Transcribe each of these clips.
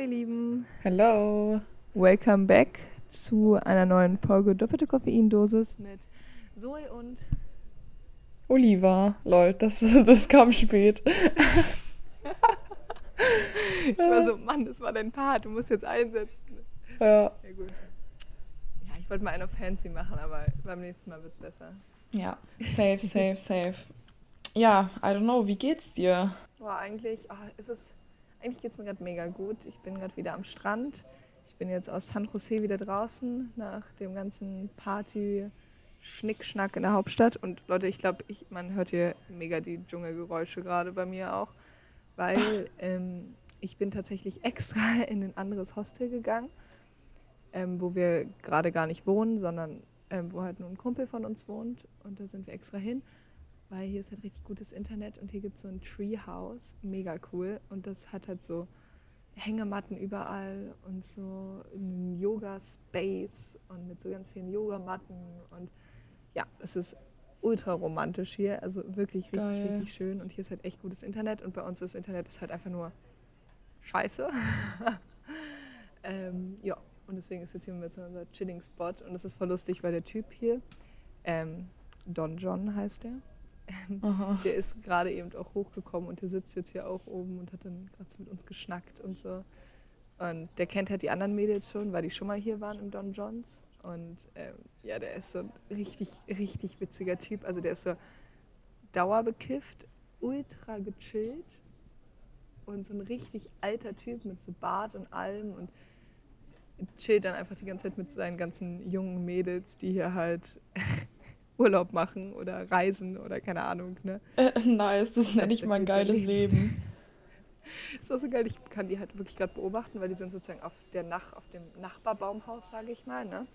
Hallo ihr Lieben. Hello. Welcome back zu einer neuen Folge Doppelte Koffeindosis mit Zoe und Oliver. Lol, das, das kam spät. ich war so, Mann, das war dein Part, du musst jetzt einsetzen. Ja. Ja gut. Ja, ich wollte mal einen auf Fancy machen, aber beim nächsten Mal wird es besser. Ja, safe, safe, safe. Ja, I don't know, wie geht's dir? Boah, eigentlich, ah, ist es, eigentlich geht es mir gerade mega gut. Ich bin gerade wieder am Strand. Ich bin jetzt aus San Jose wieder draußen nach dem ganzen Party. Schnickschnack in der Hauptstadt. Und Leute, ich glaube, ich, man hört hier mega die Dschungelgeräusche gerade bei mir auch, weil ähm, ich bin tatsächlich extra in ein anderes Hostel gegangen, ähm, wo wir gerade gar nicht wohnen, sondern ähm, wo halt nur ein Kumpel von uns wohnt. Und da sind wir extra hin, weil hier ist halt richtig gutes Internet und hier gibt es so ein Treehouse, mega cool. Und das hat halt so Hängematten überall und so einen Yoga-Space und mit so ganz vielen Yogamatten. Und ja, es ist ultra romantisch hier, also wirklich richtig, Geil. richtig schön. Und hier ist halt echt gutes Internet. Und bei uns das Internet ist halt einfach nur scheiße. ähm, ja, und deswegen ist jetzt hier mit so unser Chilling-Spot. Und es ist voll lustig, weil der Typ hier, ähm, Don John heißt der, Aha. der ist gerade eben auch hochgekommen und der sitzt jetzt hier auch oben und hat dann gerade so mit uns geschnackt und so. Und der kennt halt die anderen Mädels schon, weil die schon mal hier waren im Don Johns. Und ähm, ja, der ist so ein richtig, richtig witziger Typ. Also der ist so dauerbekifft, ultra gechillt und so ein richtig alter Typ mit so Bart und allem und chillt dann einfach die ganze Zeit mit seinen ganzen jungen Mädels, die hier halt Urlaub machen oder reisen oder keine Ahnung, ne? Äh, nice, das nenne ich mal ein geiles Leben. ist auch so geil. Ich kann die halt wirklich gerade beobachten, weil die sind sozusagen auf der Nach auf dem Nachbarbaumhaus, sage ich mal. Ne?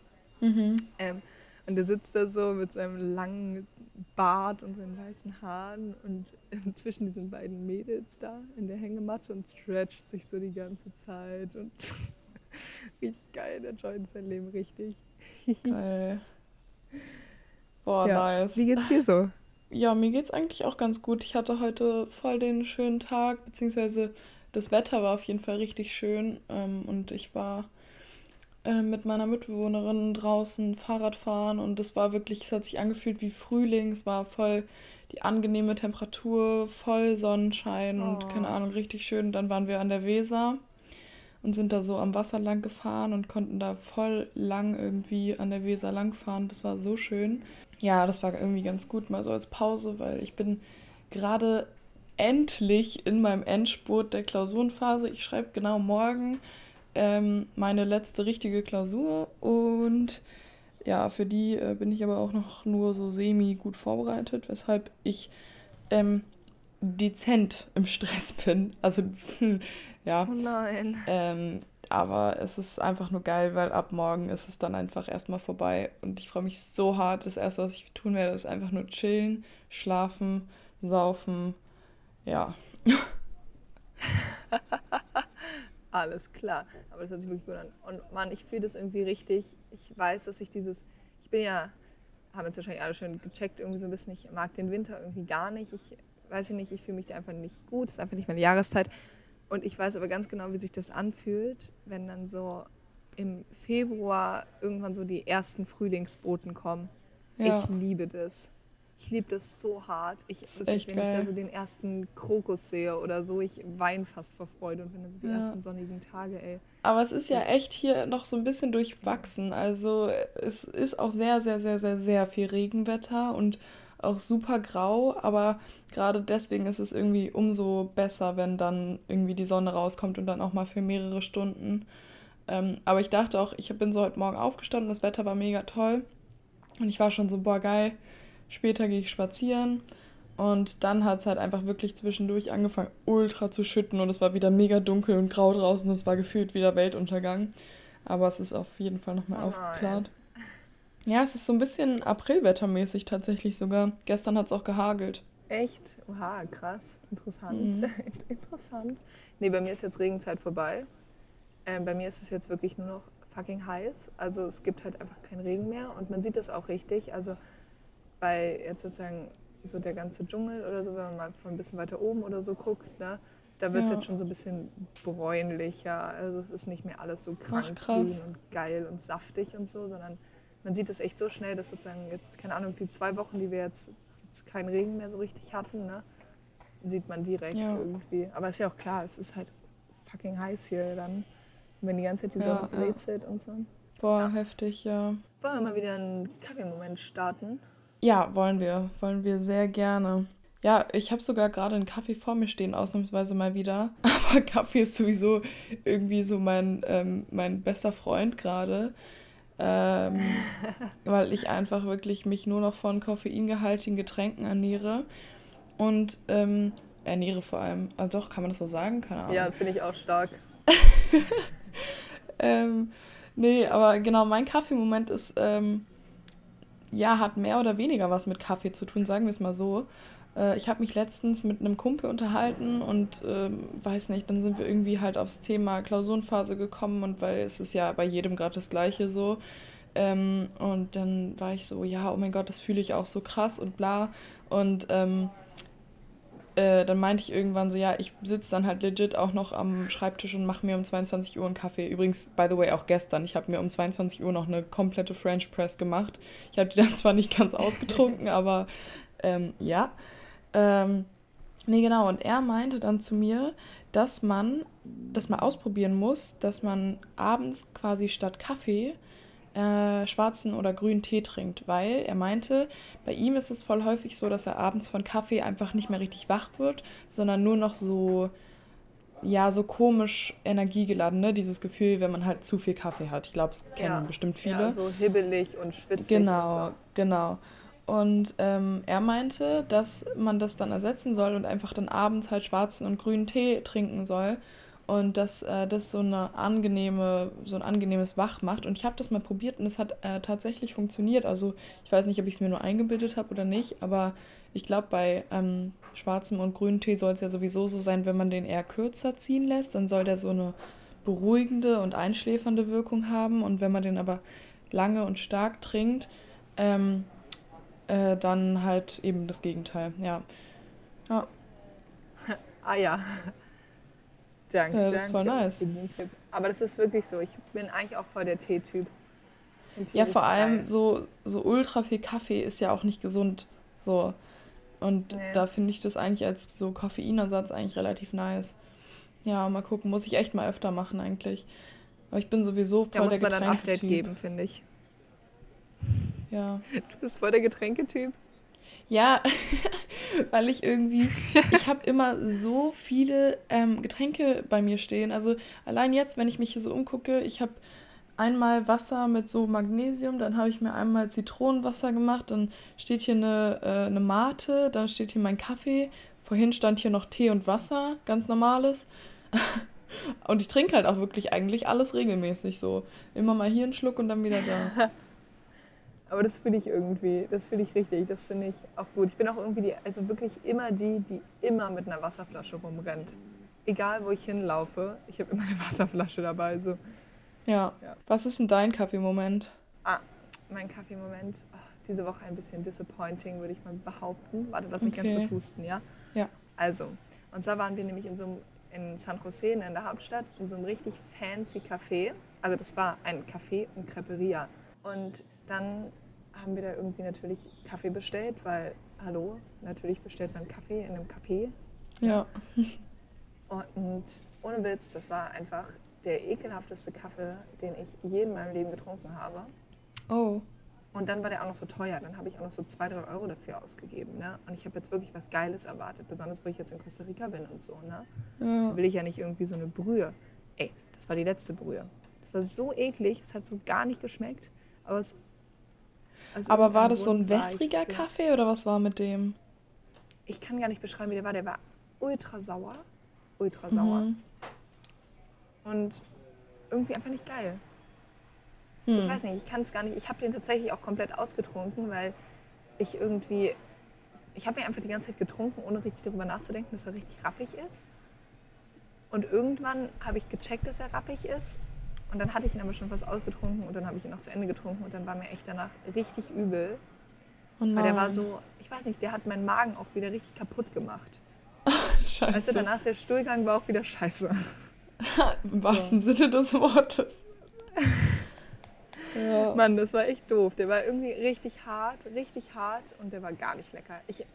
Mhm. Ähm, und der sitzt da so mit seinem langen Bart und seinen weißen Haaren und ähm, zwischen diesen beiden Mädels da in der Hängematte und stretcht sich so die ganze Zeit und richtig geil. Der joint sein Leben richtig. Geil. Boah, Ja. nice. Wie geht's dir so? Ja, mir geht's eigentlich auch ganz gut. Ich hatte heute voll den schönen Tag, beziehungsweise das Wetter war auf jeden Fall richtig schön. Ähm, und ich war äh, mit meiner Mitbewohnerin draußen Fahrrad fahren und es war wirklich, es hat sich angefühlt wie Frühling. Es war voll die angenehme Temperatur, voll Sonnenschein und Oh. keine Ahnung, richtig schön. Dann waren wir an der Weser und sind da so am Wasser lang gefahren und konnten da voll lang irgendwie an der Weser lang fahren. Das war so schön. Ja, das war irgendwie ganz gut, mal so als Pause, weil ich bin gerade endlich in meinem Endspurt der Klausurenphase. Ich schreibe genau morgen ähm, meine letzte richtige Klausur und ja, für die äh, bin ich aber auch noch nur so semi gut vorbereitet, weshalb ich ähm, dezent im Stress bin. Also ja, Oh nein. ähm, aber es ist einfach nur geil, weil ab morgen ist es dann einfach erstmal vorbei. Und ich freue mich so hart. Das Erste, was ich tun werde, ist einfach nur chillen, schlafen, saufen. Ja. Alles klar. Aber das hört sich wirklich gut an. Und Mann, ich fühle das irgendwie richtig. Ich weiß, dass ich dieses. Ich bin ja. Haben jetzt wahrscheinlich alle schon gecheckt, irgendwie so ein bisschen. Ich mag den Winter irgendwie gar nicht. Ich weiß nicht, ich fühle mich da einfach nicht gut. Es ist einfach nicht meine Jahreszeit. Und ich weiß aber ganz genau, wie sich das anfühlt, wenn dann so im Februar irgendwann so die ersten Frühlingsboten kommen. Ja. Ich liebe das. Ich liebe das so hart. Ich, wirklich, echt wenn ich geil. da so den ersten Krokus sehe oder so, ich weine fast vor Freude. Und wenn dann so die Ja. ersten sonnigen Tage, ey. Aber es ist ja echt hier noch so ein bisschen durchwachsen. Also es ist auch sehr, sehr, sehr, sehr, sehr viel Regenwetter und auch super grau. Aber gerade deswegen ist es irgendwie umso besser, wenn dann irgendwie die Sonne rauskommt und dann auch mal für mehrere Stunden. Ähm, aber ich dachte auch, ich bin so heute Morgen aufgestanden, das Wetter war mega toll. Und ich war schon so, boah, geil. Später gehe ich spazieren. Und dann hat es halt einfach wirklich zwischendurch angefangen, ultra zu schütten. Und es war wieder mega dunkel und grau draußen. Und es war gefühlt wieder Weltuntergang. Aber es ist auf jeden Fall nochmal Oh aufgeklärt. Ja, es ist so ein bisschen Aprilwettermäßig tatsächlich sogar. Gestern hat es auch gehagelt. Echt? Oha, krass. Interessant. Mhm. Interessant. Nee, bei mir ist jetzt Regenzeit vorbei. Ähm, bei mir ist es jetzt wirklich nur noch fucking heiß. Also es gibt halt einfach keinen Regen mehr und man sieht das auch richtig. Also bei jetzt sozusagen so der ganze Dschungel oder so, wenn man mal von ein bisschen weiter oben oder so guckt, ne, Da wird es Ja. jetzt schon so ein bisschen bräunlicher. Also es ist nicht mehr alles so krank krass. grün und geil und saftig und so, sondern man sieht es echt so schnell, dass sozusagen jetzt, keine Ahnung, die zwei Wochen, die wir jetzt, jetzt keinen Regen mehr so richtig hatten, ne, sieht man direkt Ja. irgendwie. Aber ist ja auch klar, es ist halt fucking heiß hier dann, wenn die ganze Zeit die Ja, Sonne ja. blätzelt und so. Boah, heftig, ja. Wollen wir mal wieder einen Kaffeemoment starten? Ja, wollen wir. Wollen wir sehr gerne. Ja, ich habe sogar gerade einen Kaffee vor mir stehen, ausnahmsweise mal wieder. Aber Kaffee ist sowieso irgendwie so mein, ähm, mein bester Freund gerade. Ähm, weil ich einfach wirklich mich nur noch von koffeingehaltigen Getränken ernähre. Und ähm, ernähre vor allem. Also doch, kann man das so sagen? Keine Ahnung. Ja, finde ich auch stark. Ähm, nee, aber genau, mein Kaffeemoment ist, ähm, ja, hat mehr oder weniger was mit Kaffee zu tun, sagen wir es mal so. Äh, ich habe mich letztens mit einem Kumpel unterhalten und ähm, weiß nicht, dann sind wir irgendwie halt aufs Thema Klausurenphase gekommen und weil es ist ja bei jedem gerade das Gleiche so. Ähm, und dann war ich so, ja, oh mein Gott, das fühle ich auch so krass und bla. Und ähm, äh, dann meinte ich irgendwann so, ja, ich sitze dann halt legit auch noch am Schreibtisch und mache mir um 22 Uhr einen Kaffee. Übrigens, by the way, auch gestern. Ich habe mir um 22 Uhr noch eine komplette French Press gemacht. Ich habe die dann zwar nicht ganz ausgetrunken, aber ähm, ja. Ähm, nee, genau. Und er meinte dann zu mir, dass man das mal ausprobieren muss, dass man abends quasi statt Kaffee äh, schwarzen oder grünen Tee trinkt, weil er meinte, bei ihm ist es voll häufig so, dass er abends von Kaffee einfach nicht mehr richtig wach wird, sondern nur noch so, ja, so komisch energiegeladen, ne? Dieses Gefühl, wenn man halt zu viel Kaffee hat. Ich glaube, es kennen Ja. bestimmt viele. Ja, so hibbelig und schwitzig Genau, und so. genau. Und ähm, er meinte, dass man das dann ersetzen soll und einfach dann abends halt schwarzen und grünen Tee trinken soll. Und dass äh, das so eine angenehme, so ein angenehmes Wach macht. Und ich habe das mal probiert und es hat äh, tatsächlich funktioniert. Also ich weiß nicht, ob ich es mir nur eingebildet habe oder nicht, aber ich glaube, bei ähm, schwarzem und grünem Tee soll es ja sowieso so sein, wenn man den eher kürzer ziehen lässt, dann soll der so eine beruhigende und einschläfernde Wirkung haben. Und wenn man den aber lange und stark trinkt, ähm, äh, dann halt eben das Gegenteil. Ja, ja. Ah ja. Danke, Ja, danke das ist voll nice. Aber das ist wirklich so. Ich bin eigentlich auch voll der Teetyp. Ja, vor allem geil. so, so ultra viel Kaffee ist ja auch nicht gesund. So. Und Nee. da finde ich das eigentlich als so Koffeinersatz eigentlich relativ nice. Ja, mal gucken, muss ich echt mal öfter machen eigentlich. Aber ich bin sowieso voll Da muss der man dann ein Update geben, finde ich. Ja. Du bist voll der Getränketyp. Ja, weil ich irgendwie, ich habe immer so viele ähm, Getränke bei mir stehen. Also allein jetzt, wenn ich mich hier so umgucke, ich habe einmal Wasser mit so Magnesium, dann habe ich mir einmal Zitronenwasser gemacht, dann steht hier eine, äh, eine Mate, dann steht hier mein Kaffee, vorhin stand hier noch Tee und Wasser, ganz normales. Und ich trinke halt auch wirklich eigentlich alles regelmäßig so. Immer mal hier einen Schluck und dann wieder da. Aber das fühle ich irgendwie, das fühle ich richtig, das finde ich auch gut. Ich bin auch irgendwie die, also wirklich immer die, die immer mit einer Wasserflasche rumrennt. Egal wo ich hinlaufe, ich habe immer eine Wasserflasche dabei. So. Ja. Ja. Was ist denn dein Kaffeemoment? Ah, mein Kaffeemoment, oh, diese Woche ein bisschen disappointing, würde ich mal behaupten. Warte, lass mich Okay. ganz kurz husten, ja? Ja. Also, und zwar waren wir nämlich in so einem, in San Jose, in der Hauptstadt, in so einem richtig fancy Café. Also das war ein Café und Creperia. Und dann haben wir da irgendwie natürlich Kaffee bestellt, weil, hallo, natürlich bestellt man Kaffee in einem Café. Ja. Und ohne Witz, das war einfach der ekelhafteste Kaffee, den ich je in meinem Leben getrunken habe. Oh. Und dann war der auch noch so teuer. Dann habe ich auch noch so zwei, drei Euro dafür ausgegeben. Ne? Und ich habe jetzt wirklich was Geiles erwartet, besonders wo ich jetzt in Costa Rica bin und so. Ne? Ja. Da will ich ja nicht irgendwie so eine Brühe. Ey, das war die letzte Brühe. Das war so eklig, es hat so gar nicht geschmeckt. Aber es. Aus Aber war das so ein wässriger so- Kaffee oder was war mit dem? Ich kann gar nicht beschreiben, wie der war. Der war ultra sauer. Ultra sauer. Mhm. Und irgendwie einfach nicht geil. Hm. Ich weiß nicht, ich kann es gar nicht. Ich habe den tatsächlich auch komplett ausgetrunken, weil ich irgendwie. Ich habe ihn einfach die ganze Zeit getrunken, ohne richtig darüber nachzudenken, dass er richtig rappig ist. Und irgendwann habe ich gecheckt, dass er rappig ist. Und dann hatte ich ihn aber schon fast ausgetrunken und dann habe ich ihn noch zu Ende getrunken und dann war mir echt danach richtig übel. Oh Weil der war so, ich weiß nicht, der hat meinen Magen auch wieder richtig kaputt gemacht. scheiße. Weißt du, danach der Stuhlgang war auch wieder scheiße. Im wahrsten so. Sinne des Wortes. ja. Mann, das war echt doof. Der war irgendwie richtig hart, richtig hart und der war gar nicht lecker. Ich,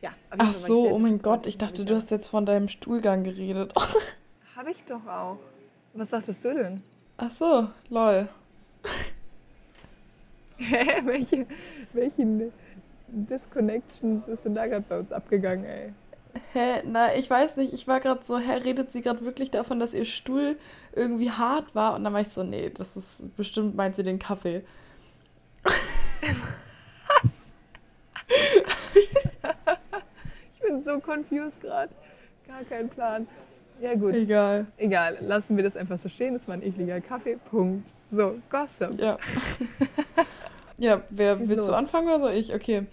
ja, Ach so, oh mein Gott, ich dachte, du hast jetzt von deinem Stuhlgang geredet. Habe ich doch auch. Was sagtest du denn? Ach so, lol. Hä, welche, welche Disconnections ist denn da gerade bei uns abgegangen, ey? Hä, na, ich weiß nicht, ich war gerade so, hä, redet sie gerade wirklich davon, dass ihr Stuhl irgendwie hart war? Und dann war ich so, nee, das ist bestimmt, meint sie den Kaffee. Was? ich bin so confused gerade. Gar kein Plan. Ja, gut. Egal. Egal, lassen wir das einfach so stehen. Das war ein ekliger Kaffee. Punkt. So, Gossip. Ja. ja, wer Schieß willst los. du anfangen oder so? Ich? Okay.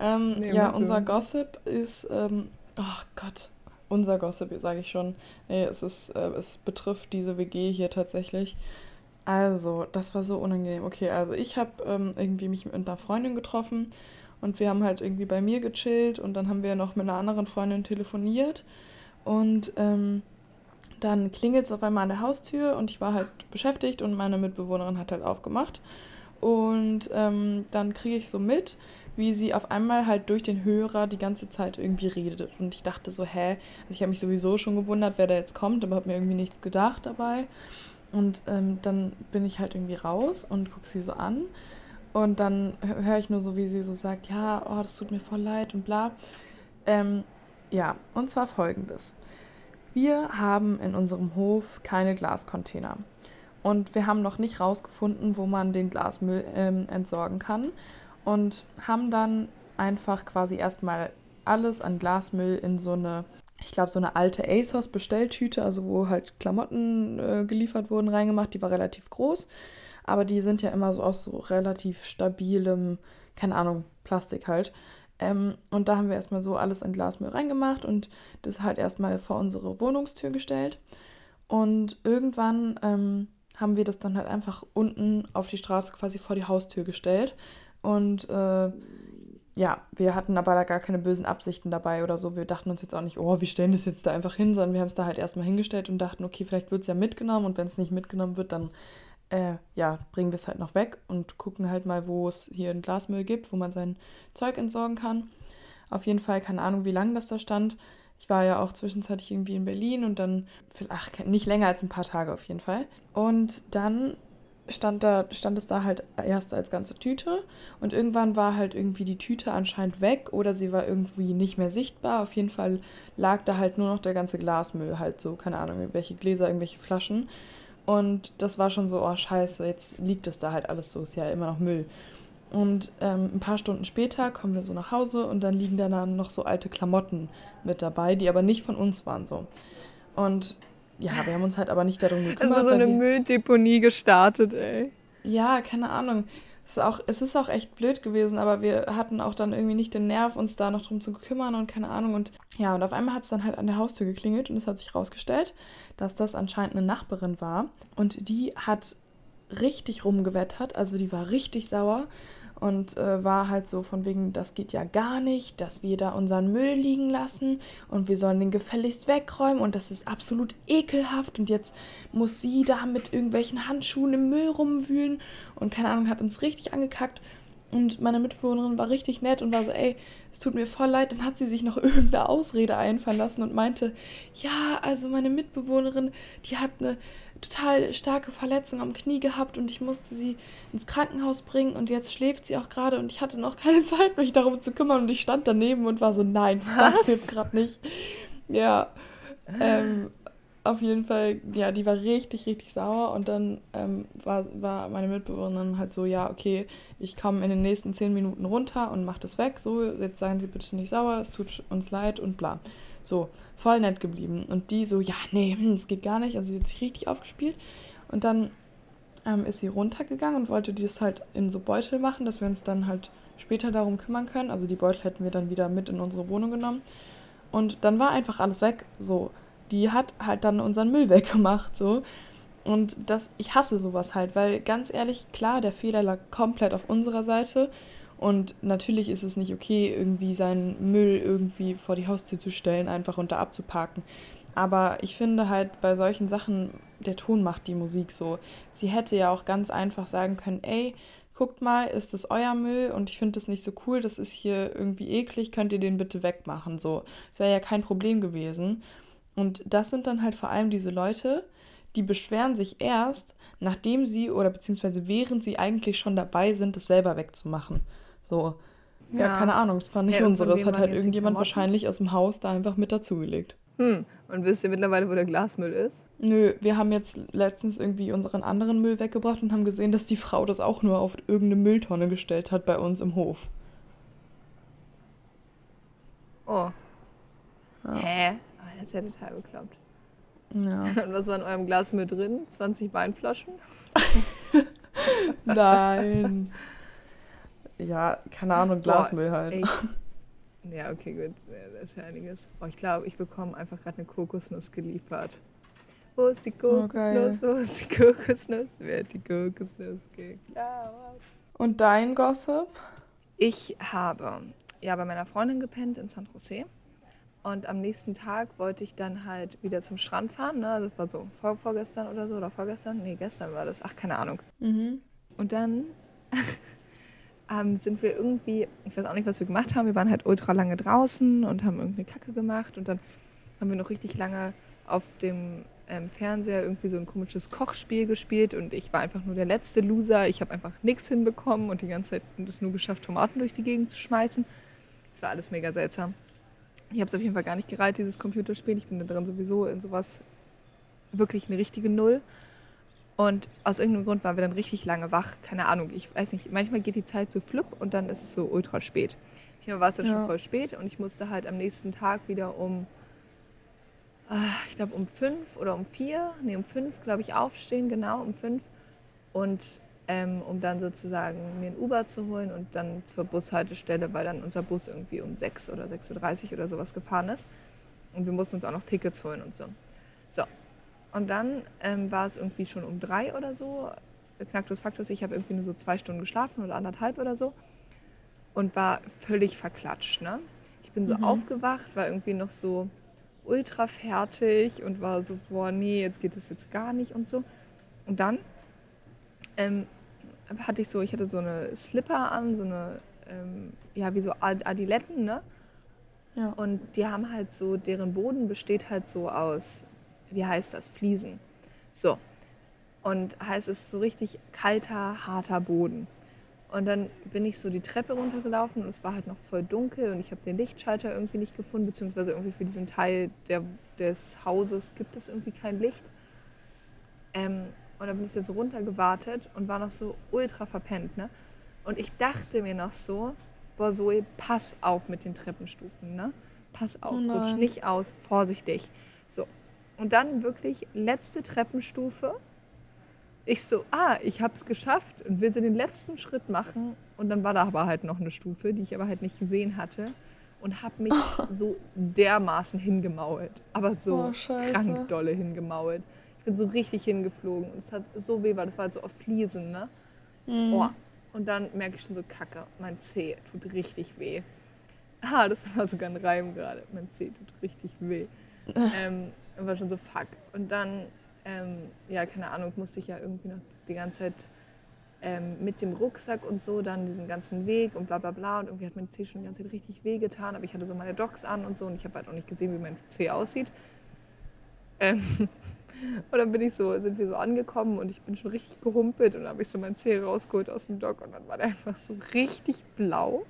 Ähm, nee, ja, unser Gossip ist, ähm, oh Gott, unser Gossip, sage ich schon. Nee, es ist, äh, es betrifft diese WG hier tatsächlich. Also, das war so unangenehm. Okay, also ich habe ähm, irgendwie mich mit einer Freundin getroffen und wir haben halt irgendwie bei mir gechillt und dann haben wir noch mit einer anderen Freundin telefoniert und ähm, dann klingelt es auf einmal an der Haustür und ich war halt beschäftigt und meine Mitbewohnerin hat halt aufgemacht. Und ähm, dann kriege ich so mit, wie sie auf einmal halt durch den Hörer die ganze Zeit irgendwie redet. Und ich dachte so, hä? Also ich habe mich sowieso schon gewundert, wer da jetzt kommt, aber habe mir irgendwie nichts gedacht dabei. Und ähm, dann bin ich halt irgendwie raus und gucke sie so an. Und dann höre ich nur so, wie sie so sagt, ja, oh, das tut mir voll leid und bla. Ähm, ja, und zwar folgendes. Wir haben in unserem Hof keine Glascontainer. Und wir haben noch nicht rausgefunden, wo man den Glasmüll ähm, entsorgen kann. Und haben dann einfach quasi erstmal alles an Glasmüll in so eine, ich glaube, so eine alte ASOS-Bestelltüte, also wo halt Klamotten äh, geliefert wurden, reingemacht. Die war relativ groß. Aber die sind ja immer so aus so relativ stabilem, keine Ahnung, Plastik halt. Ähm, und da haben wir erstmal so alles in Glasmüll reingemacht und das halt erstmal vor unsere Wohnungstür gestellt. Und irgendwann ähm, haben wir das dann halt einfach unten auf die Straße quasi vor die Haustür gestellt. Und äh, ja, wir hatten aber da gar keine bösen Absichten dabei oder so. Wir dachten uns jetzt auch nicht, oh, wir stellen das jetzt da einfach hin, sondern wir haben es da halt erstmal hingestellt und dachten, okay, vielleicht wird es ja mitgenommen und wenn es nicht mitgenommen wird, dann äh, ja, bringen wir es halt noch weg und gucken halt mal, wo es hier einen Glasmüll gibt, wo man sein Zeug entsorgen kann. Auf jeden Fall, keine Ahnung, wie lange das da stand. Ich war ja auch zwischenzeitlich irgendwie in Berlin und dann, ach, nicht länger als ein paar Tage auf jeden Fall. Und dann stand, da, stand es da halt erst als ganze Tüte und irgendwann war halt irgendwie die Tüte anscheinend weg oder sie war irgendwie nicht mehr sichtbar. Auf jeden Fall lag da halt nur noch der ganze Glasmüll, halt so, keine Ahnung, irgendwelche Gläser, irgendwelche Flaschen. Und das war schon so, oh scheiße, jetzt liegt es da halt alles so, ist ja immer noch Müll. Und ähm, ein paar Stunden später kommen wir so nach Hause und dann liegen da dann noch so alte Klamotten mit dabei, die aber nicht von uns waren so. Und ja, wir haben uns halt aber nicht darum gekümmert. Es war so eine Mülldeponie gestartet, ey. Ja, keine Ahnung. Es ist, auch, es ist auch echt blöd gewesen, aber wir hatten auch dann irgendwie nicht den Nerv, uns da noch drum zu kümmern und keine Ahnung. Und ja, und auf einmal hat es dann halt an der Haustür geklingelt und es hat sich rausgestellt, dass das anscheinend eine Nachbarin war. Und die hat richtig rumgewettert, also die war richtig sauer und äh, war halt so von wegen, das geht ja gar nicht, dass wir da unseren Müll liegen lassen und wir sollen den gefälligst wegräumen und das ist absolut ekelhaft und jetzt muss sie da mit irgendwelchen Handschuhen im Müll rumwühlen und keine Ahnung, hat uns richtig angekackt und meine Mitbewohnerin war richtig nett und war so, ey, es tut mir voll leid. Dann hat sie sich noch irgendeine Ausrede einfallen lassen und meinte, ja, also meine Mitbewohnerin, die hat eine total starke Verletzung am Knie gehabt und ich musste sie ins Krankenhaus bringen und jetzt schläft sie auch gerade und ich hatte noch keine Zeit, mich darum zu kümmern und ich stand daneben und war so, nein, das passt jetzt gerade nicht. Ja, ähm, auf jeden Fall, ja, die war richtig, richtig sauer und dann ähm, war, war meine Mitbewohnerin halt so, ja, okay, ich komme in den nächsten zehn Minuten runter und mach das weg, so, jetzt seien Sie bitte nicht sauer, es tut uns leid und bla. So, voll nett geblieben. Und die so, ja, nee, hm, das geht gar nicht. Also sie hat sich richtig aufgespielt. Und dann ähm, ist sie runtergegangen und wollte das halt in so Beutel machen, dass wir uns dann halt später darum kümmern können. Also die Beutel hätten wir dann wieder mit in unsere Wohnung genommen. Und dann war einfach alles weg. So, die hat halt dann unseren Müll weggemacht. So. Und das, ich hasse sowas halt, weil ganz ehrlich, klar, der Fehler lag komplett auf unserer Seite. Und natürlich ist es nicht okay, irgendwie seinen Müll irgendwie vor die Haustür zu stellen, einfach da abzuparken. Aber ich finde halt bei solchen Sachen, der Ton macht die Musik so. Sie hätte ja auch ganz einfach sagen können, ey, guckt mal, ist das euer Müll und ich finde das nicht so cool, das ist hier irgendwie eklig, könnt ihr den bitte wegmachen. So, das wäre ja kein Problem gewesen. Und das sind dann halt vor allem diese Leute, die beschweren sich erst, nachdem sie oder beziehungsweise während sie eigentlich schon dabei sind, es selber wegzumachen. So, ja, ja keine Ahnung, das war nicht ja, unseres, hat halt irgendjemand wahrscheinlich aus dem Haus da einfach mit dazugelegt. Hm, und wisst ihr mittlerweile, wo der Glasmüll ist? Nö, wir haben jetzt letztens irgendwie unseren anderen Müll weggebracht und haben gesehen, dass die Frau das auch nur auf irgendeine Mülltonne gestellt hat bei uns im Hof. Oh. Ja. Hä? Oh, das ist ja total bekloppt. Ja. Und was war in eurem Glasmüll drin? 20 Weinflaschen? Nein. Ja, keine Ahnung, Glasmüll Boah, halt. Ich, ja, okay, gut. Ja, da ist ja einiges. Oh, ich glaube, ich bekomme einfach gerade eine Kokosnuss geliefert. Wo ist die Kokosnuss? Oh, Wo ist die Kokosnuss? Wer hat die Kokosnuss geklaut? Und dein Gossip? Ich habe ja bei meiner Freundin gepennt in San Jose. Und am nächsten Tag wollte ich dann halt wieder zum Strand fahren. Ne? Also das war so vor, vorgestern oder so oder vorgestern. Nee, gestern war das. Ach, keine Ahnung. Mhm. Und dann ähm, sind wir irgendwie, ich weiß auch nicht, was wir gemacht haben. Wir waren halt ultra lange draußen und haben irgendeine Kacke gemacht. Und dann haben wir noch richtig lange auf dem ähm, Fernseher irgendwie so ein komisches Kochspiel gespielt. Und ich war einfach nur der letzte Loser. Ich habe einfach nichts hinbekommen und die ganze Zeit es nur geschafft, Tomaten durch die Gegend zu schmeißen. Das war alles mega seltsam. Ich habe es auf jeden Fall gar nicht gereiht, dieses Computerspiel. Ich bin da drin sowieso in sowas wirklich eine richtige Null. Und aus irgendeinem Grund waren wir dann richtig lange wach. Keine Ahnung, ich weiß nicht. Manchmal geht die Zeit so flupp und dann ist es so ultra spät. Hier war es dann ja. schon voll spät und ich musste halt am nächsten Tag wieder um, ah, ich glaube um fünf oder um vier, nee, um fünf, glaube ich, aufstehen, genau, um fünf. Und ähm, um dann sozusagen mir ein Uber zu holen und dann zur Bushaltestelle, weil dann unser Bus irgendwie um sechs oder 6.30 Uhr oder sowas gefahren ist. Und wir mussten uns auch noch Tickets holen und so. So, und dann ähm, war es irgendwie schon um drei oder so. Knacktus Faktus, ich habe irgendwie nur so zwei Stunden geschlafen oder anderthalb oder so. Und war völlig verklatscht. Ne? Ich bin so mhm. aufgewacht, war irgendwie noch so ultra fertig und war so, boah, nee, jetzt geht das jetzt gar nicht und so. Und dann ähm, hatte ich so, ich hatte so eine Slipper an, so eine, ähm, ja, wie so Adiletten, ne? Ja. Und die haben halt so, deren Boden besteht halt so aus wie heißt das, Fliesen. So. Und heißt es so richtig kalter, harter Boden. Und dann bin ich so die Treppe runtergelaufen und es war halt noch voll dunkel und ich habe den Lichtschalter irgendwie nicht gefunden, beziehungsweise irgendwie für diesen Teil der, des Hauses gibt es irgendwie kein Licht. Ähm, und dann bin ich da so runtergewartet und war noch so ultra verpennt. Ne? Und ich dachte mir noch so, boah Zoe, pass auf mit den Treppenstufen. Ne? Pass auf, oh rutsch nicht aus, vorsichtig. So, und dann wirklich letzte Treppenstufe. Ich so, ah, ich habe es geschafft und will so den letzten Schritt machen. Und dann war da aber halt noch eine Stufe, die ich aber halt nicht gesehen hatte. Und habe mich oh. so dermaßen hingemault. Aber so oh, krank dolle hingemault. Ich bin so richtig hingeflogen. Und es hat so weh, weil das war halt so auf Fliesen, ne? Mhm. Oh. Und dann merke ich schon so, kacke, mein Zeh tut richtig weh. Ah, das war sogar ein Reim gerade. Mein Zeh tut richtig weh. ähm, und war schon so, fuck. Und dann, ähm, ja, keine Ahnung, musste ich ja irgendwie noch die ganze Zeit ähm, mit dem Rucksack und so dann diesen ganzen Weg und bla bla bla. Und irgendwie hat mein Zeh schon die ganze Zeit richtig wehgetan. Aber ich hatte so meine Docs an und so und ich habe halt auch nicht gesehen, wie mein Zeh aussieht. Ähm, und dann bin ich so, sind wir so angekommen und ich bin schon richtig gehumpelt und dann habe ich so mein Zeh rausgeholt aus dem Dock und dann war der einfach so richtig blau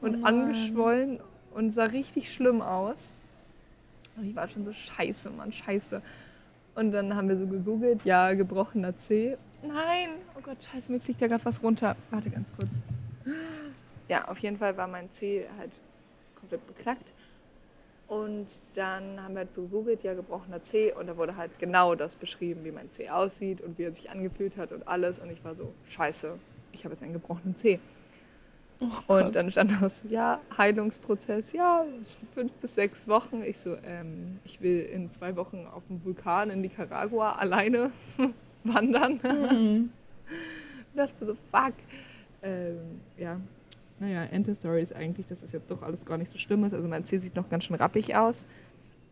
und oh angeschwollen und sah richtig schlimm aus. Und ich war schon so, scheiße, Mann, scheiße. Und dann haben wir so gegoogelt, ja, gebrochener C. Nein, oh Gott, scheiße, mir fliegt ja gerade was runter. Warte ganz kurz. Ja, auf jeden Fall war mein C halt komplett beknackt. Und dann haben wir halt so gegoogelt, ja, gebrochener C. Und da wurde halt genau das beschrieben, wie mein C aussieht und wie er sich angefühlt hat und alles. Und ich war so, scheiße, ich habe jetzt einen gebrochenen C. Oh und dann stand aus, ja, Heilungsprozess, ja, fünf bis sechs Wochen. Ich so, ähm, ich will in zwei Wochen auf dem Vulkan in Nicaragua alleine wandern. Mhm. und dachte mir so, fuck. Ähm, ja, naja, End der Story ist eigentlich, dass es jetzt doch alles gar nicht so schlimm ist. Also mein Zeh sieht noch ganz schön rappig aus,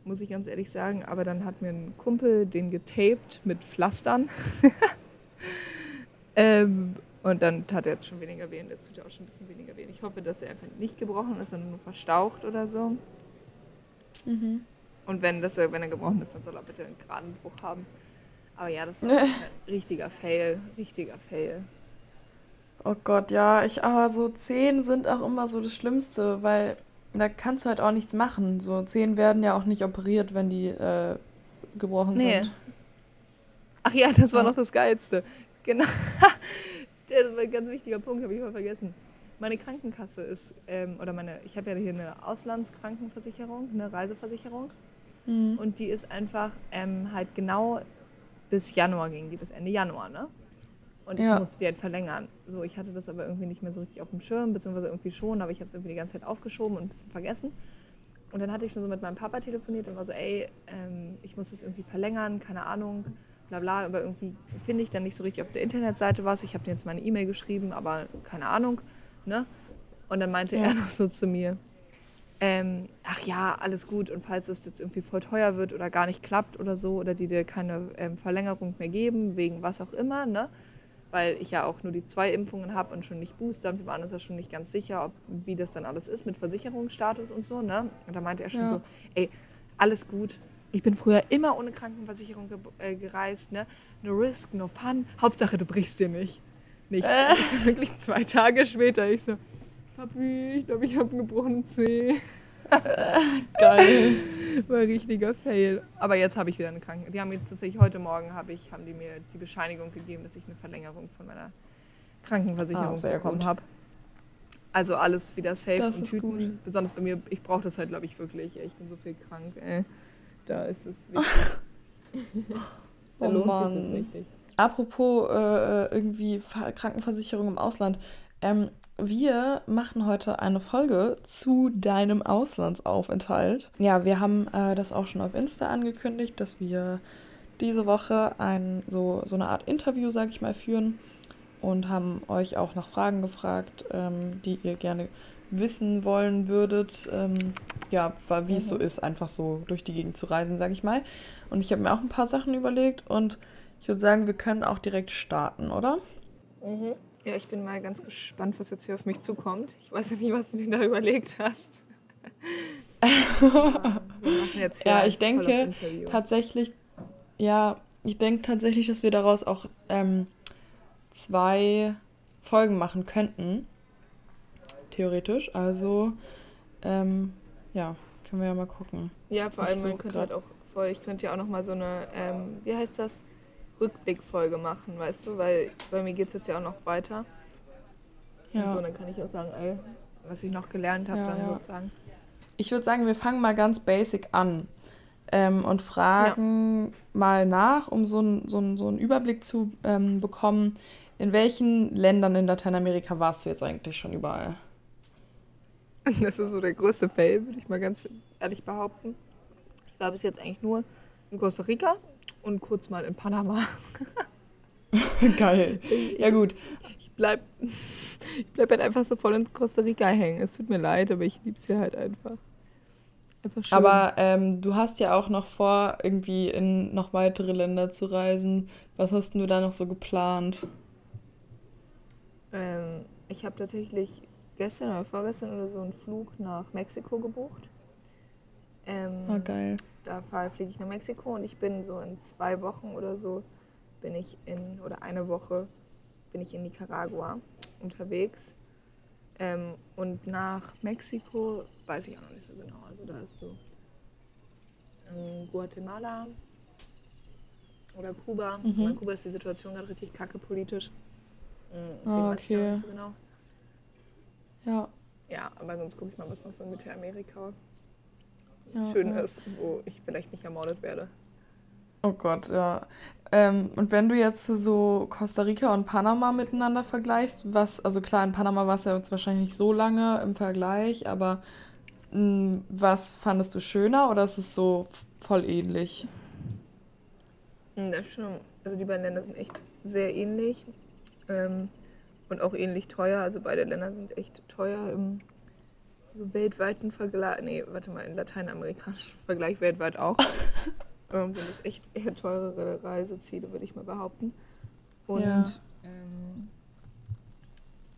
muss ich ganz ehrlich sagen. Aber dann hat mir ein Kumpel den getaped mit Pflastern. ähm, und dann tat er jetzt schon weniger weh. Und jetzt tut er auch schon ein bisschen weniger weh. Ich hoffe, dass er einfach nicht gebrochen ist, sondern nur verstaucht oder so. Mhm. Und wenn, das, wenn er gebrochen ist, dann soll er bitte einen geraden Bruch haben. Aber ja, das war ein richtiger Fail. Richtiger Fail. Oh Gott, ja, ich, aber so Zehen sind auch immer so das Schlimmste, weil da kannst du halt auch nichts machen. So Zehen werden ja auch nicht operiert, wenn die äh, gebrochen nee. sind. Ach ja, das war ja. noch das Geilste. Genau. das war ein ganz wichtiger Punkt, habe ich mal vergessen. Meine Krankenkasse ist, ähm, oder meine, ich habe ja hier eine Auslandskrankenversicherung, eine Reiseversicherung. Mhm. Und die ist einfach ähm, halt genau bis Januar ging die, bis Ende Januar, ne? Und ja. ich musste die halt verlängern. So, ich hatte das aber irgendwie nicht mehr so richtig auf dem Schirm, beziehungsweise irgendwie schon, aber ich habe es irgendwie die ganze Zeit aufgeschoben und ein bisschen vergessen. Und dann hatte ich schon so mit meinem Papa telefoniert und war so, ey, ähm, ich muss das irgendwie verlängern, keine Ahnung, bla bla. Aber irgendwie finde ich dann nicht so richtig auf der Internetseite was. Ich habe dir jetzt meine E-Mail geschrieben, aber keine Ahnung, ne? Und dann meinte ja. er noch so zu mir, ähm, ach ja, alles gut und falls es jetzt irgendwie voll teuer wird oder gar nicht klappt oder so oder die dir keine ähm, Verlängerung mehr geben, wegen was auch immer, ne? weil ich ja auch nur die zwei Impfungen habe und schon nicht Booster und wir waren uns ja schon nicht ganz sicher, ob, wie das dann alles ist mit Versicherungsstatus und so. Ne? Und da meinte er schon ja. so, ey, alles gut. Ich bin früher immer ohne Krankenversicherung ge äh, gereist. Ne? No risk, no fun. Hauptsache, du brichst dir nicht. Nichts. Äh. So wirklich zwei Tage später. Ich so, Papi, ich glaube, ich habe einen gebrochenen Zeh. Geil. War ein richtiger Fail. Aber jetzt habe ich wieder eine Krankenkasse. Die haben jetzt tatsächlich heute Morgen habe ich, haben die mir die Bescheinigung gegeben, dass ich eine Verlängerung von meiner Krankenversicherung ah, bekommen habe. Also alles wieder safe das und Tüten. Gut. Besonders bei mir, ich brauche das halt, glaube ich, wirklich. Ich bin so viel krank, ey. Da ist es wichtig. da oh lohnt Mann. sich das richtig. Apropos äh, irgendwie Krankenversicherung im Ausland. Ähm, wir machen heute eine Folge zu deinem Auslandsaufenthalt. Ja, wir haben äh, das auch schon auf Insta angekündigt, dass wir diese Woche ein, so, so eine Art Interview, sag ich mal, führen und haben euch auch nach Fragen gefragt, ähm, die ihr gerne wissen wollen würdet. Ähm, ja, wie mhm. es so ist, einfach so durch die Gegend zu reisen, sag ich mal. Und ich habe mir auch ein paar Sachen überlegt und ich würde sagen, wir können auch direkt starten, oder? Mhm. Ja, ich bin mal ganz gespannt, was jetzt hier auf mich zukommt. Ich weiß ja nicht, was du dir da überlegt hast. ja, ich denke tatsächlich, ja, ich denke tatsächlich, dass wir daraus auch ähm, zwei Folgen machen könnten. Theoretisch. Also, ähm, ja, können wir ja mal gucken. Ja, vor allem, man könnte halt auch voll, ich könnte ja auch noch mal so eine, ähm, wie heißt das? Rückblickfolge machen, weißt du, weil bei mir geht es jetzt ja auch noch weiter. Ja. Und so, dann kann ich auch sagen, ey, was ich noch gelernt habe, ja, dann ja. sozusagen. Ich würde sagen, wir fangen mal ganz basic an ähm, und fragen ja. mal nach, um so, ein, so, ein, so einen Überblick zu ähm, bekommen, in welchen Ländern in Lateinamerika warst du jetzt eigentlich schon überall? Das ist so der größte Fail, würde ich mal ganz ehrlich behaupten. Ich war bis jetzt eigentlich nur in Costa Rica und kurz mal in Panama. Geil. Ja gut. Ich bleib, ich bleib halt einfach so voll in Costa Rica hängen. Es tut mir leid, aber ich lieb's hier halt einfach. Einfach schön. Aber ähm, du hast ja auch noch vor, irgendwie in noch weitere Länder zu reisen. Was hast du da noch so geplant? Ähm, ich habe tatsächlich gestern oder vorgestern oder so einen Flug nach Mexiko gebucht. Ähm, ah, geil. Da fliege ich nach Mexiko und ich bin so in zwei Wochen oder so, bin ich in, oder eine Woche, bin ich in Nicaragua unterwegs. Ähm, und nach Mexiko weiß ich auch noch nicht so genau. Also da ist so ähm, Guatemala oder Kuba. Mhm. In Kuba ist die Situation gerade richtig kacke politisch. Mhm, deswegen ah, okay. weiß ich auch nicht so genau. Ja. Ja, aber sonst gucke ich mal, was noch so in Mittelamerika ja, schön ja. ist, wo ich vielleicht nicht ermordet werde. Oh Gott, ja. Ähm, und wenn du jetzt so Costa Rica und Panama miteinander vergleichst, was, also klar, in Panama war es ja jetzt wahrscheinlich nicht so lange im Vergleich, aber mh, hm, was fandest du schöner oder ist es so voll ähnlich? Hm, das schon, also die beiden Länder sind echt sehr ähnlich. Ähm, und auch ähnlich teuer. Also beide Länder sind echt teuer im so weltweiten Vergleich. Nee, warte mal, in lateinamerikanischen Vergleich weltweit auch. ähm, sind das echt eher teurere Reiseziele, würde ich mal behaupten. Und ja. Ähm,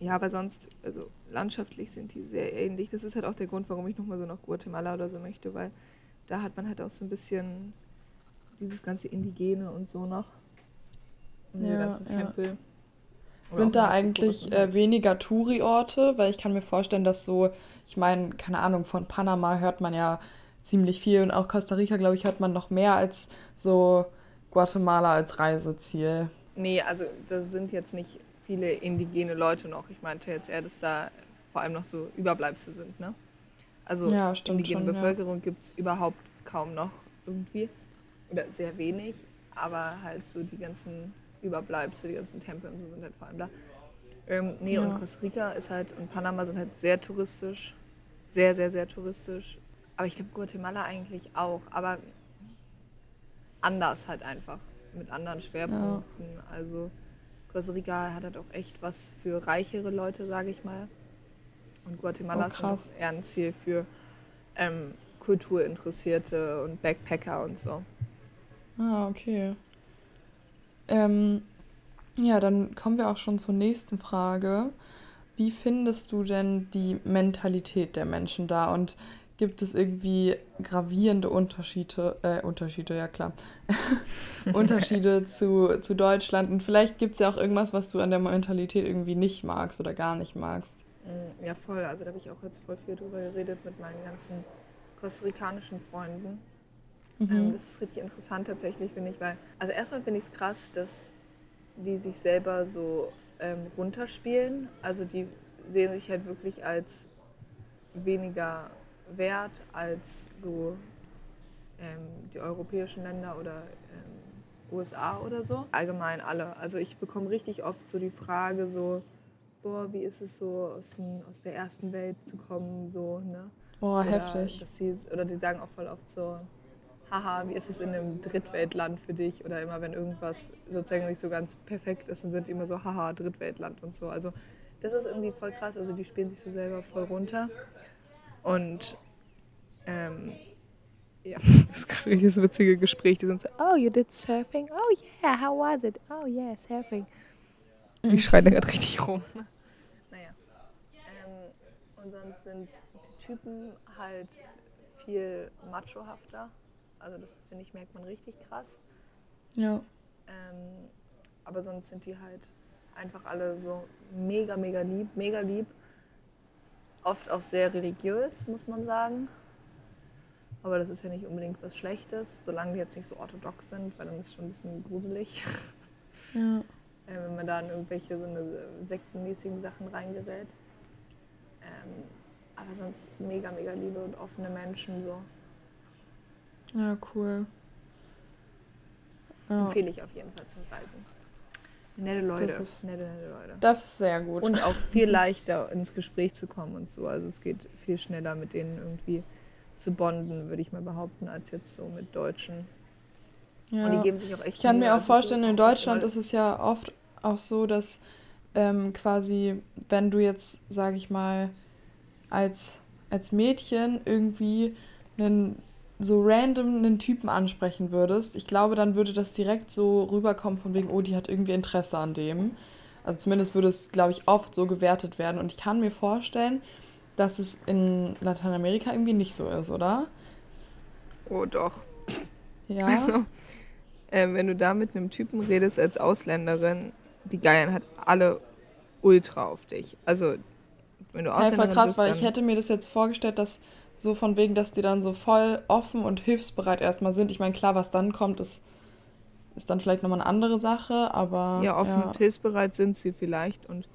ja, aber sonst, also landschaftlich sind die sehr ähnlich. Das ist halt auch der Grund, warum ich nochmal so nach Guatemala oder so möchte, weil da hat man halt auch so ein bisschen dieses ganze Indigene und so noch. Und ja, ganzen Tempel. Ja. Sind da eigentlich äh, weniger Touri-Orte? Weil ich kann mir vorstellen, dass so, ich meine, keine Ahnung, von Panama hört man ja ziemlich viel und auch Costa Rica, glaube ich, hört man noch mehr als so Guatemala als Reiseziel. Nee, also da sind jetzt nicht viele indigene Leute noch. Ich meinte jetzt eher, dass da vor allem noch so Überbleibsel sind, ne? Also ja, indigene schon, Bevölkerung ja. gibt es überhaupt kaum noch irgendwie. Oder sehr wenig, aber halt so die ganzen Überbleibsel, die ganzen Tempel und so sind halt vor allem da. Ähm, nee, ja. und Costa Rica ist halt und Panama sind halt sehr touristisch. Sehr, sehr, sehr touristisch. Aber ich glaube Guatemala eigentlich auch. Aber anders halt einfach. Mit anderen Schwerpunkten. Ja. Also Costa Rica hat halt auch echt was für reichere Leute, sage ich mal. Und Guatemala oh, ist eher ein Ziel für ähm, Kulturinteressierte und Backpacker und so. Ah, okay. Ähm, ja, dann kommen wir auch schon zur nächsten Frage. Wie findest du denn die Mentalität der Menschen da und gibt es irgendwie gravierende Unterschiede, äh, Unterschiede, ja klar, Unterschiede zu, zu Deutschland und vielleicht gibt es ja auch irgendwas, was du an der Mentalität irgendwie nicht magst oder gar nicht magst. Mm, ja, voll. Also da habe ich auch jetzt voll viel drüber geredet mit meinen ganzen kostarikanischen Freunden. Mhm. Ähm, das ist richtig interessant tatsächlich, finde ich, weil, also erstmal finde ich es krass, dass die sich selber so ähm, runterspielen. Also die sehen sich halt wirklich als weniger wert als so ähm, die europäischen Länder oder ähm, USA oder so. Allgemein alle. Also ich bekomme richtig oft so die Frage so, boah, wie ist es so aus, dem, aus der ersten Welt zu kommen, so, ne? Boah, oder heftig. Sie, oder die sagen auch voll oft so, haha, wie ist es in einem Drittweltland für dich? Oder immer, wenn irgendwas sozusagen nicht so ganz perfekt ist, dann sind die immer so, haha, Drittweltland und so. Also das ist irgendwie voll krass. Also die spielen sich so selber voll runter. Und ähm, ja, das ist gerade dieses witzige Gespräch. Die sind so, oh, you did surfing? Oh yeah, how was it? Oh yeah, surfing. Die schreien da gerade richtig rum. Naja. Ähm, und sonst sind die Typen halt viel machohafter. Also das finde ich, merkt man richtig krass. Ja. Ähm, aber sonst sind die halt einfach alle so mega, mega lieb, mega lieb. Oft auch sehr religiös, muss man sagen. Aber das ist ja nicht unbedingt was Schlechtes, solange die jetzt nicht so orthodox sind, weil dann ist es schon ein bisschen gruselig. Ja. äh, wenn man da in irgendwelche so eine sektenmäßigen Sachen reingerät. Ähm, aber sonst mega, mega liebe und offene Menschen so. Ja, cool. Ja. Empfehle ich auf jeden Fall zum Reisen. Nette Leute. Das ist, nette, nette Leute. Das ist sehr gut. Und auch viel leichter ins Gespräch zu kommen und so. Also es geht viel schneller mit denen irgendwie zu bonden, würde ich mal behaupten, als jetzt so mit Deutschen. Ja. Und die geben sich auch echt. Ich kann mir auch also vorstellen, in Deutschland ist es ja oft auch so, dass ähm, quasi, wenn du jetzt, sage ich mal, als, als Mädchen irgendwie einen so random einen Typen ansprechen würdest, ich glaube, dann würde das direkt so rüberkommen von wegen, oh, die hat irgendwie Interesse an dem. Also zumindest würde es, glaube ich, oft so gewertet werden. Und ich kann mir vorstellen, dass es in Lateinamerika irgendwie nicht so ist, oder? Oh doch. Ja. Also, äh, wenn du da mit einem Typen redest als Ausländerin, die geiern halt alle ultra auf dich. Also, wenn du Ausländerin ja, voll krass, bist, weil ich hätte mir das jetzt vorgestellt, dass so von wegen, dass die dann so voll offen und hilfsbereit erstmal sind. Ich meine, klar, was dann kommt, ist, ist dann vielleicht nochmal eine andere Sache, aber. Ja, offen ja. und hilfsbereit sind sie vielleicht und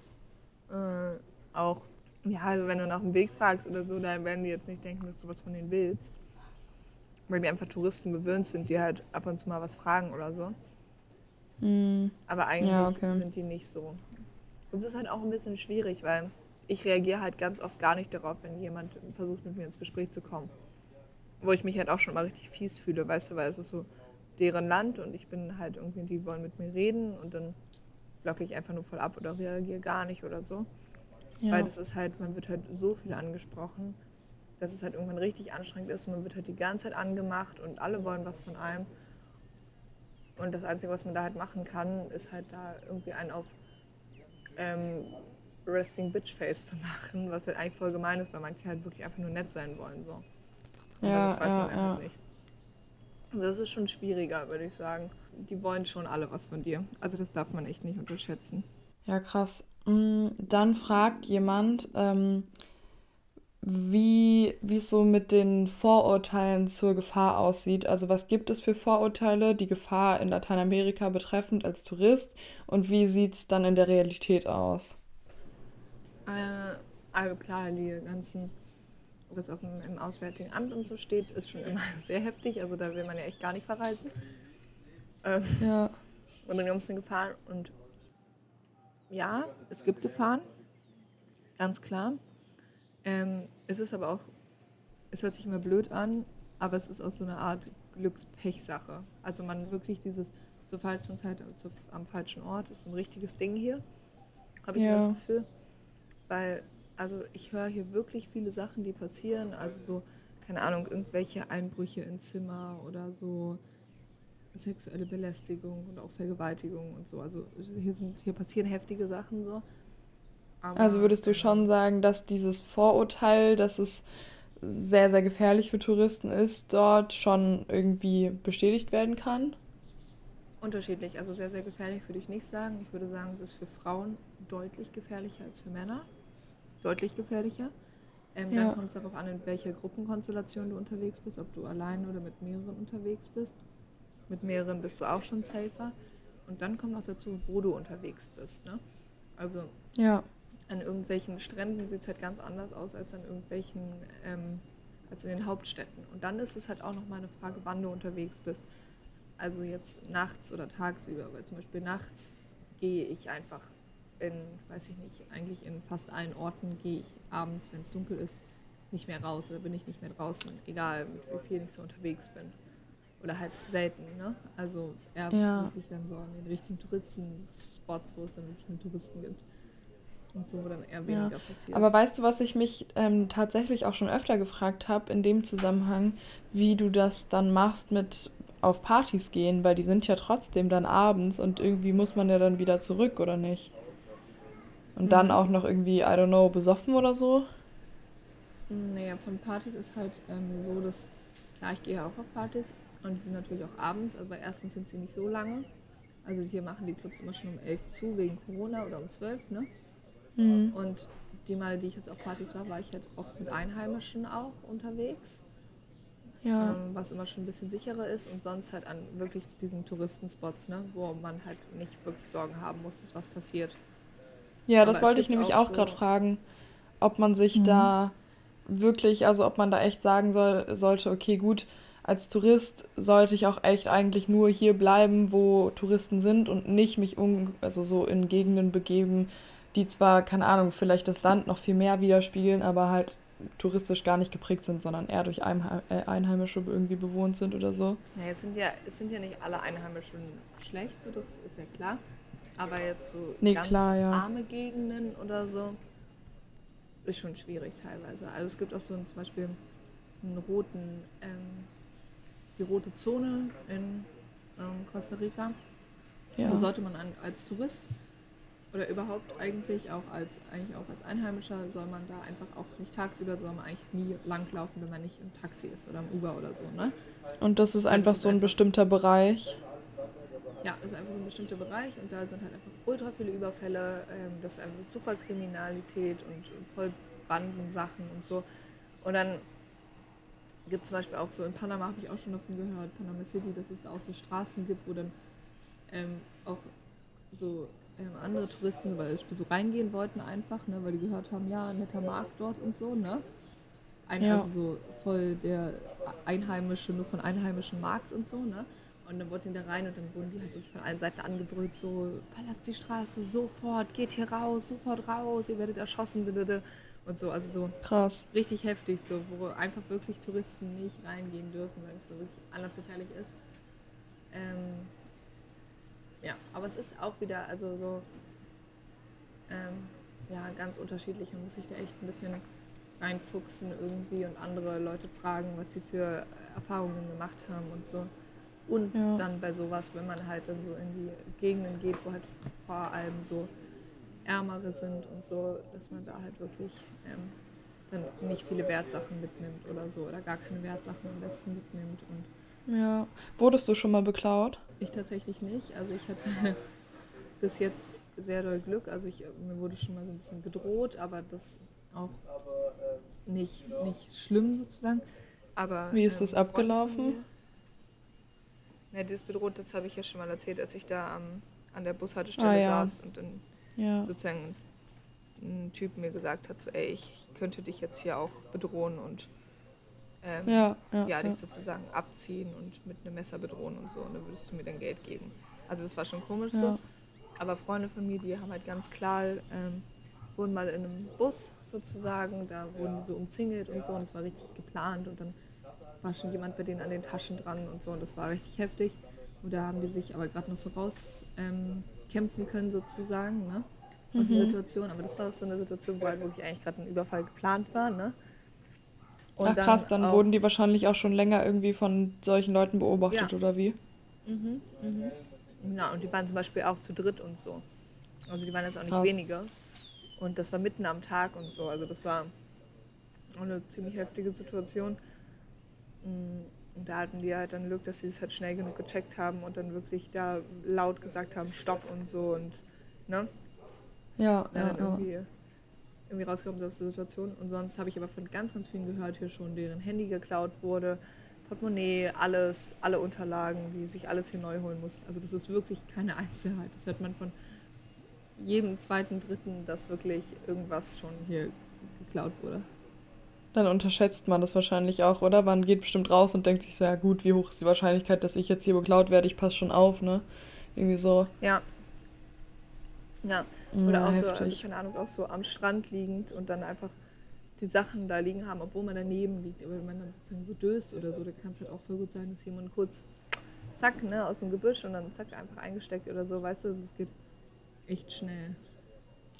äh, auch, ja, also wenn du nach dem Weg fragst oder so, dann werden die jetzt nicht denken, dass du was von denen willst. Weil die einfach Touristen gewöhnt sind, die halt ab und zu mal was fragen oder so. Mhm. Aber eigentlich ja, okay. sind die nicht so. Es ist halt auch ein bisschen schwierig, weil ich reagiere halt ganz oft gar nicht darauf, wenn jemand versucht, mit mir ins Gespräch zu kommen. Wo ich mich halt auch schon mal richtig fies fühle, weißt du, weil es ist so deren Land und ich bin halt irgendwie, die wollen mit mir reden und dann blocke ich einfach nur voll ab oder reagiere gar nicht oder so. Ja. Weil das ist halt, man wird halt so viel angesprochen, dass es halt irgendwann richtig anstrengend ist. Man wird halt die ganze Zeit angemacht und alle wollen was von einem. Und das Einzige, was man da halt machen kann, ist halt da irgendwie einen auf ähm, Resting Bitch Face zu machen, was halt eigentlich voll gemein ist, weil manche halt wirklich einfach nur nett sein wollen. So. Aber Ja, das weiß ja, man einfach ja. nicht. Also das ist schon schwieriger, würde ich sagen. Die wollen schon alle was von dir. Also das darf man echt nicht unterschätzen. Ja, krass. Mm, Dann fragt jemand, ähm, wie wie es so mit den Vorurteilen zur Gefahr aussieht. Also was gibt es für Vorurteile, die Gefahr in Lateinamerika betreffend als Tourist und wie sieht es dann in der Realität aus? Äh, also klar, die ganzen, was auf dem im Auswärtigen Amt und so steht, ist schon immer sehr heftig. Also da will man ja echt gar nicht verreisen. Ähm, Ja, und die ganzen Gefahren. Und ja, es gibt Gefahren, ganz klar. Ähm, es ist aber auch, es hört sich immer blöd an, aber es ist auch so eine Art Glückspech-Sache. Also man wirklich dieses zur falschen Zeit zu, am falschen Ort ist so ein richtiges Ding hier, habe ich immer das Ja. Gefühl. Weil, also ich höre hier wirklich viele Sachen, die passieren. Also so, keine Ahnung, irgendwelche Einbrüche in Zimmer oder so sexuelle Belästigung und auch Vergewaltigung und so. Also hier sind, hier passieren heftige Sachen so. Aber, also würdest du schon sagen, dass dieses Vorurteil, dass es sehr, sehr gefährlich für Touristen ist, dort schon irgendwie bestätigt werden kann? Unterschiedlich, also sehr, sehr gefährlich würde ich nicht sagen. Ich würde sagen, es ist für Frauen deutlich gefährlicher als für Männer. Deutlich gefährlicher. Ähm, Ja. Dann kommt es darauf an, in welcher Gruppenkonstellation du unterwegs bist, ob du allein oder mit mehreren unterwegs bist. Mit mehreren bist du auch schon safer. Und dann kommt noch dazu, wo du unterwegs bist. Ne? Also Ja, an irgendwelchen Stränden sieht es halt ganz anders aus als an irgendwelchen, ähm, als in den Hauptstädten. Und dann ist es halt auch nochmal eine Frage, wann du unterwegs bist. Also jetzt nachts oder tagsüber, weil zum Beispiel nachts gehe ich einfach in, weiß ich nicht, eigentlich in fast allen Orten gehe ich abends, wenn es dunkel ist, nicht mehr raus oder bin ich nicht mehr draußen, egal mit wie viel ich so unterwegs bin. Oder halt selten, ne? Also eher Ja. wirklich dann so an den richtigen Touristenspots, wo es dann wirklich nur Touristen gibt. Und so, wo dann eher weniger passiert. Aber weißt du, was ich mich ähm, tatsächlich auch schon öfter gefragt habe in dem Zusammenhang, wie du das dann machst mit auf Partys gehen, weil die sind ja trotzdem dann abends und irgendwie muss man ja dann wieder zurück, oder nicht? Und dann Mhm. auch noch irgendwie, I don't know, besoffen oder so? Naja, von Partys ist halt ähm, so, dass, klar, ich gehe ja auch auf Partys und die sind natürlich auch abends, aber erstens sind sie nicht so lange. Also hier machen die Clubs immer schon um 11 zu, wegen Corona oder um 12, ne? Mhm. Und die Male, die ich jetzt auf Partys war, war ich halt oft mit Einheimischen auch unterwegs, Ja. ähm, was immer schon ein bisschen sicherer ist und sonst halt an wirklich diesen Touristenspots, ne? Wo man halt nicht wirklich Sorgen haben muss, dass was passiert. Ja, das wollte ich nämlich auch auch gerade so- fragen, ob man sich Mhm. da wirklich, also ob man da echt sagen soll, sollte, okay, gut, als Tourist sollte ich auch echt eigentlich nur hier bleiben, wo Touristen sind und nicht mich um, also so in Gegenden begeben, die zwar, keine Ahnung, vielleicht das Land noch viel mehr widerspiegeln, aber halt touristisch gar nicht geprägt sind, sondern eher durch äh, Einheimische irgendwie bewohnt sind oder so. Ja, es sind ja, es sind ja nicht alle Einheimischen schlecht, so das ist ja klar. Aber jetzt so Nee, ganz klar, ja. arme Gegenden oder so ist schon schwierig teilweise. Also es gibt auch so einen, zum Beispiel einen roten, ähm, die rote Zone in ähm, Costa Rica. Ja. Da sollte man an, als Tourist oder überhaupt eigentlich auch als eigentlich auch als Einheimischer soll man da einfach auch nicht tagsüber, soll man eigentlich nie langlaufen, wenn man nicht im Taxi ist oder im Uber oder so, ne? Und das ist Also einfach es ist so ein einfach- bestimmter Bereich. Ja, das ist einfach so ein bestimmter Bereich und da sind halt einfach ultra viele Überfälle, ähm, das ist einfach super Kriminalität und voll Bandensachen und so. Und dann gibt es zum Beispiel auch so, in Panama habe ich auch schon davon gehört, Panama City, dass es da auch so Straßen gibt, wo dann ähm, auch so ähm, andere Touristen zum Beispiel so reingehen wollten einfach, ne, weil die gehört haben, ja, netter Markt dort und so, ne? Ein, Ja. Also so voll der einheimische, nur von einheimischen Markt und so, ne? Und dann wollten die da rein und dann wurden die halt wirklich von allen Seiten angebrüllt, so, verlasst die Straße sofort, geht hier raus, sofort raus, ihr werdet erschossen, und so, also so Krass. richtig heftig, so, wo einfach wirklich Touristen nicht reingehen dürfen, weil es so wirklich anders gefährlich ist. Ähm, ja, aber es ist auch wieder, also so, ähm, ja, ganz unterschiedlich. Man muss sich da echt ein bisschen reinfuchsen irgendwie und andere Leute fragen, was sie für Erfahrungen gemacht haben und so. Und ja. dann bei sowas, wenn man halt dann so in die Gegenden geht, wo halt vor allem so Ärmere sind und so, dass man da halt wirklich ähm, dann nicht viele Wertsachen mitnimmt oder so oder gar keine Wertsachen am besten mitnimmt. Und ja, wurdest du schon mal beklaut? Ich tatsächlich nicht. Also ich hatte bis jetzt sehr doll Glück. Also ich, mir wurde schon mal so ein bisschen gedroht, aber das auch nicht, nicht schlimm sozusagen. Aber, Wie ist ähm, das abgelaufen? Ja, das bedroht, das habe ich ja schon mal erzählt, als ich da am, an der Bushaltestelle ah, ja. saß und dann ja. sozusagen ein Typ mir gesagt hat, so ey, ich, ich könnte dich jetzt hier auch bedrohen und ähm, ja, ja, ja, dich sozusagen abziehen und mit einem Messer bedrohen und so und dann würdest du mir dann Geld geben. Also das war schon komisch so. Aber Freunde von mir, die haben halt ganz klar, ähm, wurden mal in einem Bus sozusagen, da wurden die so umzingelt und so und es war richtig geplant und dann war schon jemand bei denen an den Taschen dran und so und das war richtig heftig. Und da haben die sich aber gerade noch so rauskämpfen ähm, können sozusagen, ne? Aus mhm. der Situation. Aber das war so eine Situation, wo halt wirklich eigentlich gerade ein Überfall geplant war, ne? Und Ach krass, dann, wurden die wahrscheinlich auch schon länger irgendwie von solchen Leuten beobachtet, ja. oder wie? Mhm, mhm. Ja, und die waren zum Beispiel auch zu dritt und so. Also die waren jetzt auch nicht wenige. Und das war mitten am Tag und so. Also das war eine ziemlich heftige Situation. Und da hatten die halt dann Glück, dass sie es halt schnell genug gecheckt haben und dann wirklich da laut gesagt haben, Stopp und so und ne? Ja, ja, ja. Irgendwie, irgendwie rausgekommen aus der Situation. Und sonst habe ich aber von ganz, ganz vielen gehört hier schon, deren Handy geklaut wurde, Portemonnaie, alles, alle Unterlagen, die sich alles hier neu holen mussten. Also das ist wirklich keine Einzelheit. Das hört man von jedem zweiten, dritten, dass wirklich irgendwas schon hier geklaut wurde. Dann unterschätzt man das wahrscheinlich auch, oder? Man geht bestimmt raus und denkt sich so, ja gut, wie hoch ist die Wahrscheinlichkeit, dass ich jetzt hier beklaut werde? Ich passe schon auf, ne? Irgendwie so. Ja. Ja. Oder ja, auch heftig. so, also keine Ahnung, auch so am Strand liegend und dann einfach die Sachen da liegen haben, obwohl man daneben liegt. Aber wenn man dann sozusagen so döst oder so, dann kann es halt auch voll gut sein, dass jemand kurz zack, ne, aus dem Gebüsch und dann zack, einfach eingesteckt oder so, weißt du, also es geht echt schnell.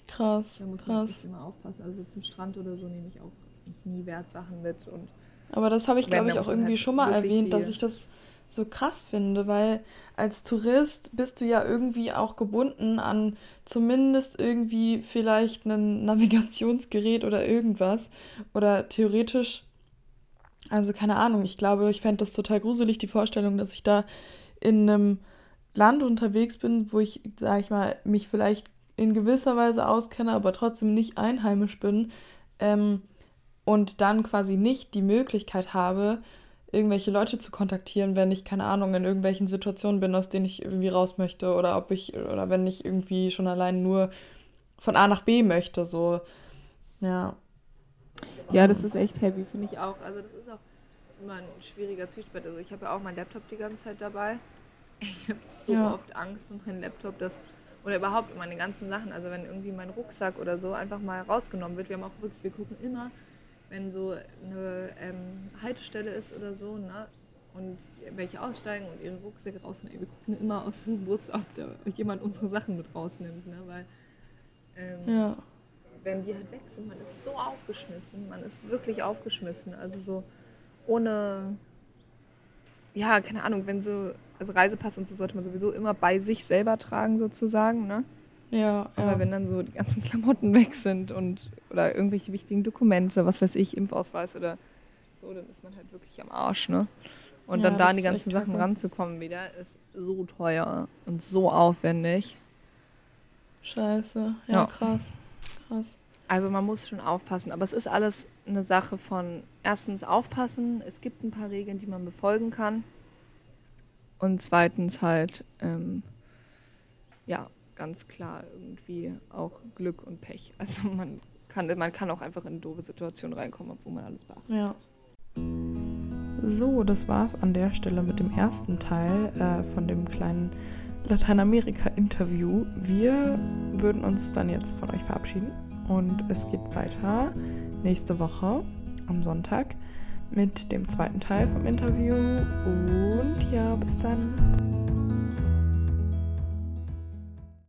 Krass, da muss krass. man immer aufpassen. Also zum Strand oder so nehme ich auch ich nie Wertsachen mit. Und Aber das habe ich, glaube ich, auch irgendwie halt schon mal erwähnt, dass ich das so krass finde, weil als Tourist bist du ja irgendwie auch gebunden an zumindest irgendwie vielleicht ein Navigationsgerät oder irgendwas. Oder theoretisch, also keine Ahnung, ich glaube, ich fände das total gruselig, die Vorstellung, dass ich da in einem Land unterwegs bin, wo ich, sage ich mal, mich vielleicht in gewisser Weise auskenne, aber trotzdem nicht einheimisch bin. Ähm, und dann quasi nicht die Möglichkeit habe, irgendwelche Leute zu kontaktieren, wenn ich, keine Ahnung, in irgendwelchen Situationen bin, aus denen ich irgendwie raus möchte oder ob ich, oder wenn ich irgendwie schon allein nur von A nach B möchte, so, ja. Ja, das ist echt heavy, finde ich auch. Also das ist auch immer ein schwieriger Zwiespalt. Also ich habe ja auch meinen Laptop die ganze Zeit dabei. Ich habe so ja. oft Angst um meinen Laptop, dass oder überhaupt um meine ganzen Sachen. Also wenn irgendwie mein Rucksack oder so einfach mal rausgenommen wird. Wir haben auch wirklich, wir gucken immer, wenn so eine ähm, Haltestelle ist oder so, ne? Und welche aussteigen und ihre Rucksäcke rausnehmen. Wir gucken immer aus dem Bus, ob da jemand unsere Sachen mit rausnimmt, ne? Weil ähm, ja. wenn die halt weg sind, man ist so aufgeschmissen, man ist wirklich aufgeschmissen. Also so ohne, ja, keine Ahnung, wenn so, also Reisepass und so sollte man sowieso immer bei sich selber tragen sozusagen, ne? Ja, aber ja. wenn dann so die ganzen Klamotten weg sind und oder irgendwelche wichtigen Dokumente, was weiß ich, Impfausweis oder so, dann ist man halt wirklich am Arsch, ne? Und ja, dann da an die ganzen Sachen ranzukommen wieder, ist so teuer und so aufwendig. Scheiße, ja, ja, krass. Krass. Also man muss schon aufpassen, aber es ist alles eine Sache von erstens aufpassen, es gibt ein paar Regeln, die man befolgen kann. Und zweitens halt, ähm, ja, ganz klar irgendwie auch Glück und Pech. Also man kann, man kann auch einfach in doofe Situationen reinkommen, obwohl man alles beachtet. Ja. So, das war's an der Stelle mit dem ersten Teil äh, von dem kleinen Lateinamerika-Interview. Wir würden uns dann jetzt von euch verabschieden und es geht weiter nächste Woche am Sonntag mit dem zweiten Teil vom Interview. Und ja, bis dann.